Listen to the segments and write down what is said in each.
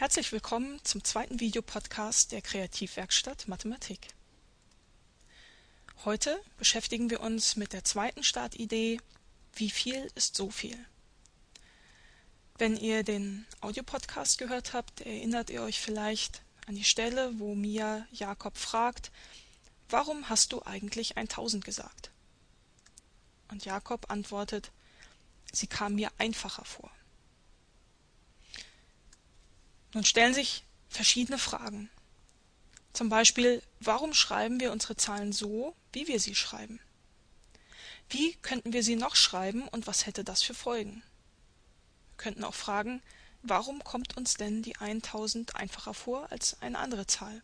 Herzlich willkommen zum zweiten Videopodcast der Kreativwerkstatt Mathematik. Heute beschäftigen wir uns mit der zweiten Startidee Wie viel ist so viel? Wenn ihr den Audiopodcast gehört habt, erinnert ihr euch vielleicht an die Stelle, wo Mia Jakob fragt, warum hast du eigentlich 1000 gesagt? Und Jakob antwortet, sie kam mir einfacher vor. Nun stellen sich verschiedene Fragen. Zum Beispiel, warum schreiben wir unsere Zahlen so, wie wir sie schreiben? Wie könnten wir sie noch schreiben und was hätte das für Folgen? Wir könnten auch fragen, warum kommt uns denn die 1000 einfacher vor als eine andere Zahl?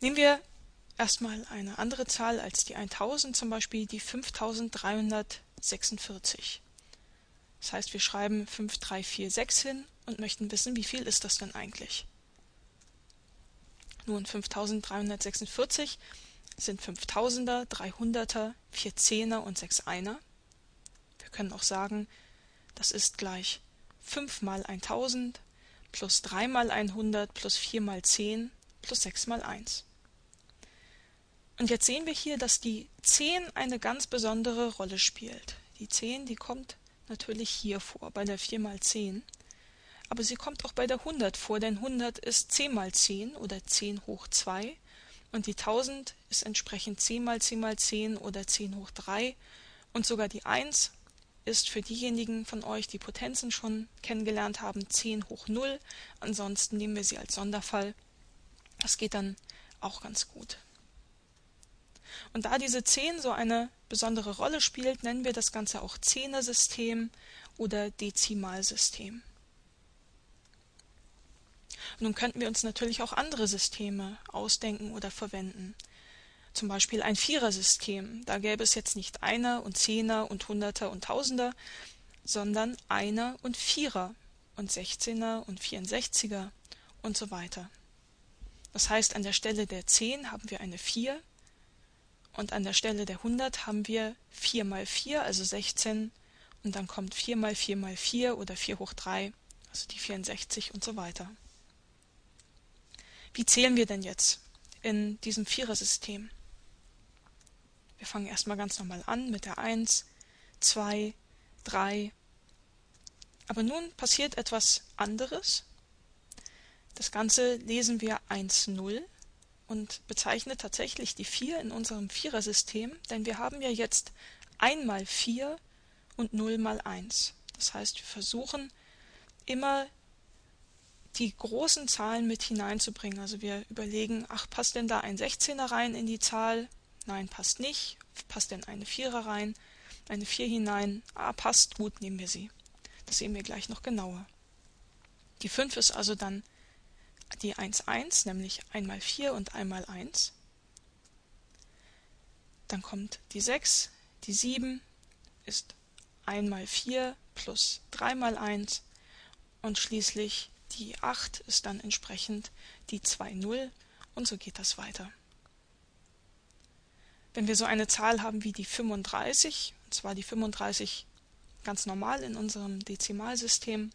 Nehmen wir erstmal eine andere Zahl als die 1000, zum Beispiel die 5346. Das heißt, wir schreiben 5346 hin und möchten wissen, wie viel ist das denn eigentlich. Nun, 5346 sind 5000er, 300er, 4 Zehner und 6 Einer. Wir können auch sagen, das ist gleich 5 mal 1000 plus 3 mal 100 plus 4 mal 10 plus 6 mal 1. Und jetzt sehen wir hier, dass die 10 eine ganz besondere Rolle spielt. Die 10, die kommt natürlich hier vor, bei der 4 mal 10. Aber sie kommt auch bei der 100 vor, denn 100 ist 10 mal 10 oder 10 hoch 2 und die 1000 ist entsprechend 10 mal 10 mal 10 oder 10 hoch 3 und sogar die 1 ist für diejenigen von euch, die Potenzen schon kennengelernt haben, 10 hoch 0. Ansonsten nehmen wir sie als Sonderfall. Das geht dann auch ganz gut. Und da diese 10 so eine besondere Rolle spielt, nennen wir das Ganze auch Zehnersystem oder Dezimalsystem. Nun könnten wir uns natürlich auch andere Systeme ausdenken oder verwenden. Zum Beispiel ein Vierersystem. Da gäbe es jetzt nicht Einer und Zehner und Hunderter und Tausender, sondern Einer und Vierer und Sechzehner und Vierundsechziger und so weiter. Das heißt, an der Stelle der 10 haben wir eine 4 und an der Stelle der 100 haben wir 4 mal 4, also 16 und dann kommt 4 mal 4 mal 4 oder 4 hoch 3, also die 64 und so weiter. Wie zählen wir denn jetzt in diesem Vierersystem? Wir fangen erstmal ganz normal an mit der 1, 2, 3. Aber nun passiert etwas anderes. Das Ganze lesen wir 1, 0 und bezeichnet tatsächlich die 4 in unserem Vierersystem, denn wir haben ja jetzt 1 mal 4 und 0 mal 1. Das heißt, wir versuchen immer die großen Zahlen mit hineinzubringen. Also wir überlegen, ach, passt denn da ein 16er rein in die Zahl? Nein, passt nicht. Passt denn eine 4er rein? Eine 4 hinein? Ah, passt, gut, nehmen wir sie. Das sehen wir gleich noch genauer. Die 5 ist also dann die 1, 1, nämlich 1 mal 4 und 1 mal 1. Dann kommt die 6, die 7 ist 1 mal 4 plus 3 mal 1 und schließlich die 8 ist dann entsprechend die 2, 0 und so geht das weiter. Wenn wir so eine Zahl haben wie die 35, und zwar die 35 ganz normal in unserem Dezimalsystem,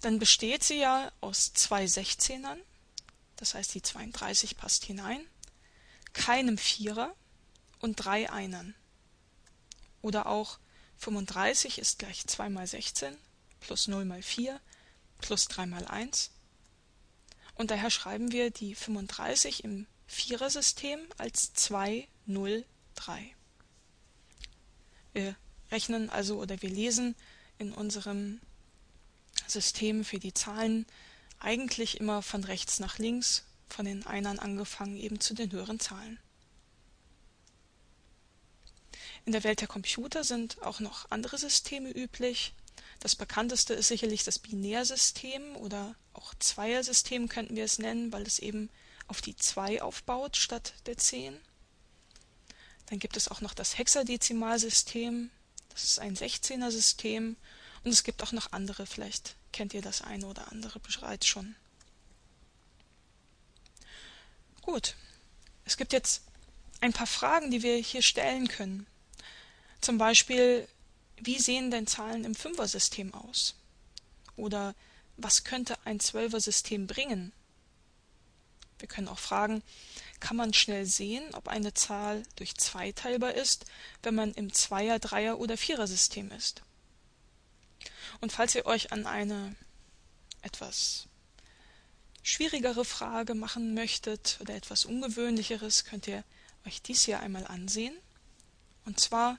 dann besteht sie ja aus zwei Sechzehnern, das heißt die 32 passt hinein, keinem Vierer und drei Einern. Oder auch 35 ist gleich 2 mal 16 plus 0 mal 4 plus 3 mal 1. Und daher schreiben wir die 35 im Vierersystem als 2, 0, 3. Wir rechnen also oder wir lesen in unserem System für die Zahlen eigentlich immer von rechts nach links, von den Einern angefangen eben zu den höheren Zahlen. In der Welt der Computer sind auch noch andere Systeme üblich. Das bekannteste ist sicherlich das Binärsystem oder auch Zweiersystem könnten wir es nennen, weil es eben auf die 2 aufbaut statt der 10. Dann gibt es auch noch das Hexadezimalsystem, das ist ein 16er System und es gibt auch noch andere, vielleicht kennt ihr das eine oder andere bereits schon. Gut, es gibt jetzt ein paar Fragen, die wir hier stellen können. Zum Beispiel, wie sehen denn Zahlen im Fünfer-System aus? Oder was könnte ein Zwölfer-System bringen? Wir können auch fragen, kann man schnell sehen, ob eine Zahl durch 2 teilbar ist, wenn man im Zweier-, Dreier- oder Vierer-System ist? Und falls ihr euch an eine etwas schwierigere Frage machen möchtet oder etwas ungewöhnlicheres, könnt ihr euch dies hier einmal ansehen. Und zwar,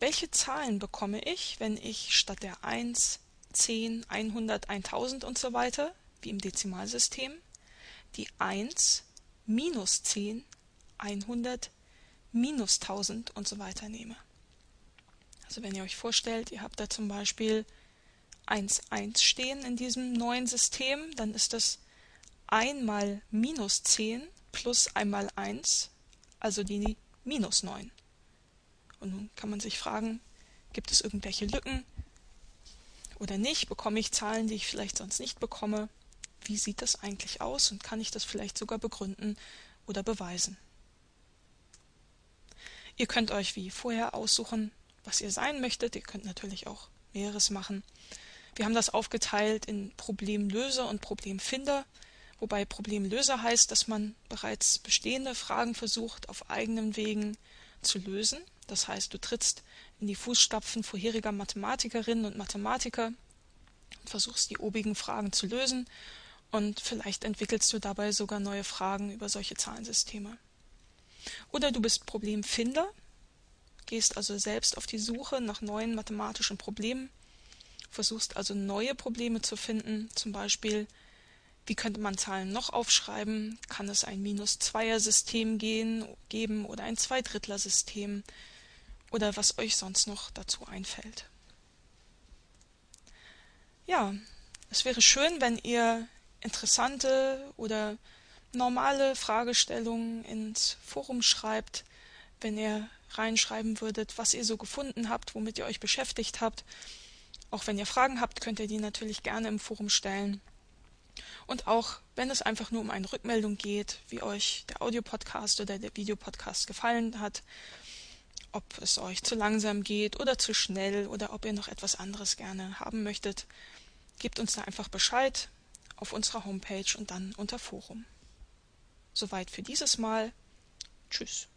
welche Zahlen bekomme ich, wenn ich statt der 1, 10, 100, 1000 und so weiter, wie im Dezimalsystem, die 1 minus 10, 100, minus 1000 und so weiter nehme. Also wenn ihr euch vorstellt, ihr habt da zum Beispiel 1, 1 stehen in diesem neuen System, dann ist das 1 mal minus 10 plus 1 mal 1, also die minus 9. Und nun kann man sich fragen, gibt es irgendwelche Lücken oder nicht? Bekomme ich Zahlen, die ich vielleicht sonst nicht bekomme? Wie sieht das eigentlich aus und kann ich das vielleicht sogar begründen oder beweisen? Ihr könnt euch wie vorher aussuchen, was ihr sein möchtet. Ihr könnt natürlich auch mehreres machen. Wir haben das aufgeteilt in Problemlöser und Problemfinder, wobei Problemlöser heißt, dass man bereits bestehende Fragen versucht, auf eigenen Wegen zu lösen. Das heißt, du trittst in die Fußstapfen vorheriger Mathematikerinnen und Mathematiker und versuchst die obigen Fragen zu lösen und vielleicht entwickelst du dabei sogar neue Fragen über solche Zahlensysteme. Oder du bist Problemfinder, gehst also selbst auf die Suche nach neuen mathematischen Problemen, versuchst also neue Probleme zu finden, zum Beispiel wie könnte man Zahlen noch aufschreiben? Kann es ein Minus-Zweier-System geben oder ein Zweidrittler-System? Oder was euch sonst noch dazu einfällt. Ja, es wäre schön, wenn ihr interessante oder normale Fragestellungen ins Forum schreibt, wenn ihr reinschreiben würdet, was ihr so gefunden habt, womit ihr euch beschäftigt habt. Auch wenn ihr Fragen habt, könnt ihr die natürlich gerne im Forum stellen. Und auch wenn es einfach nur um eine Rückmeldung geht, wie euch der Audiopodcast oder der Videopodcast gefallen hat, ob es euch zu langsam geht oder zu schnell oder ob ihr noch etwas anderes gerne haben möchtet, gebt uns da einfach Bescheid auf unserer Homepage und dann unter Forum. Soweit für dieses Mal. Tschüss.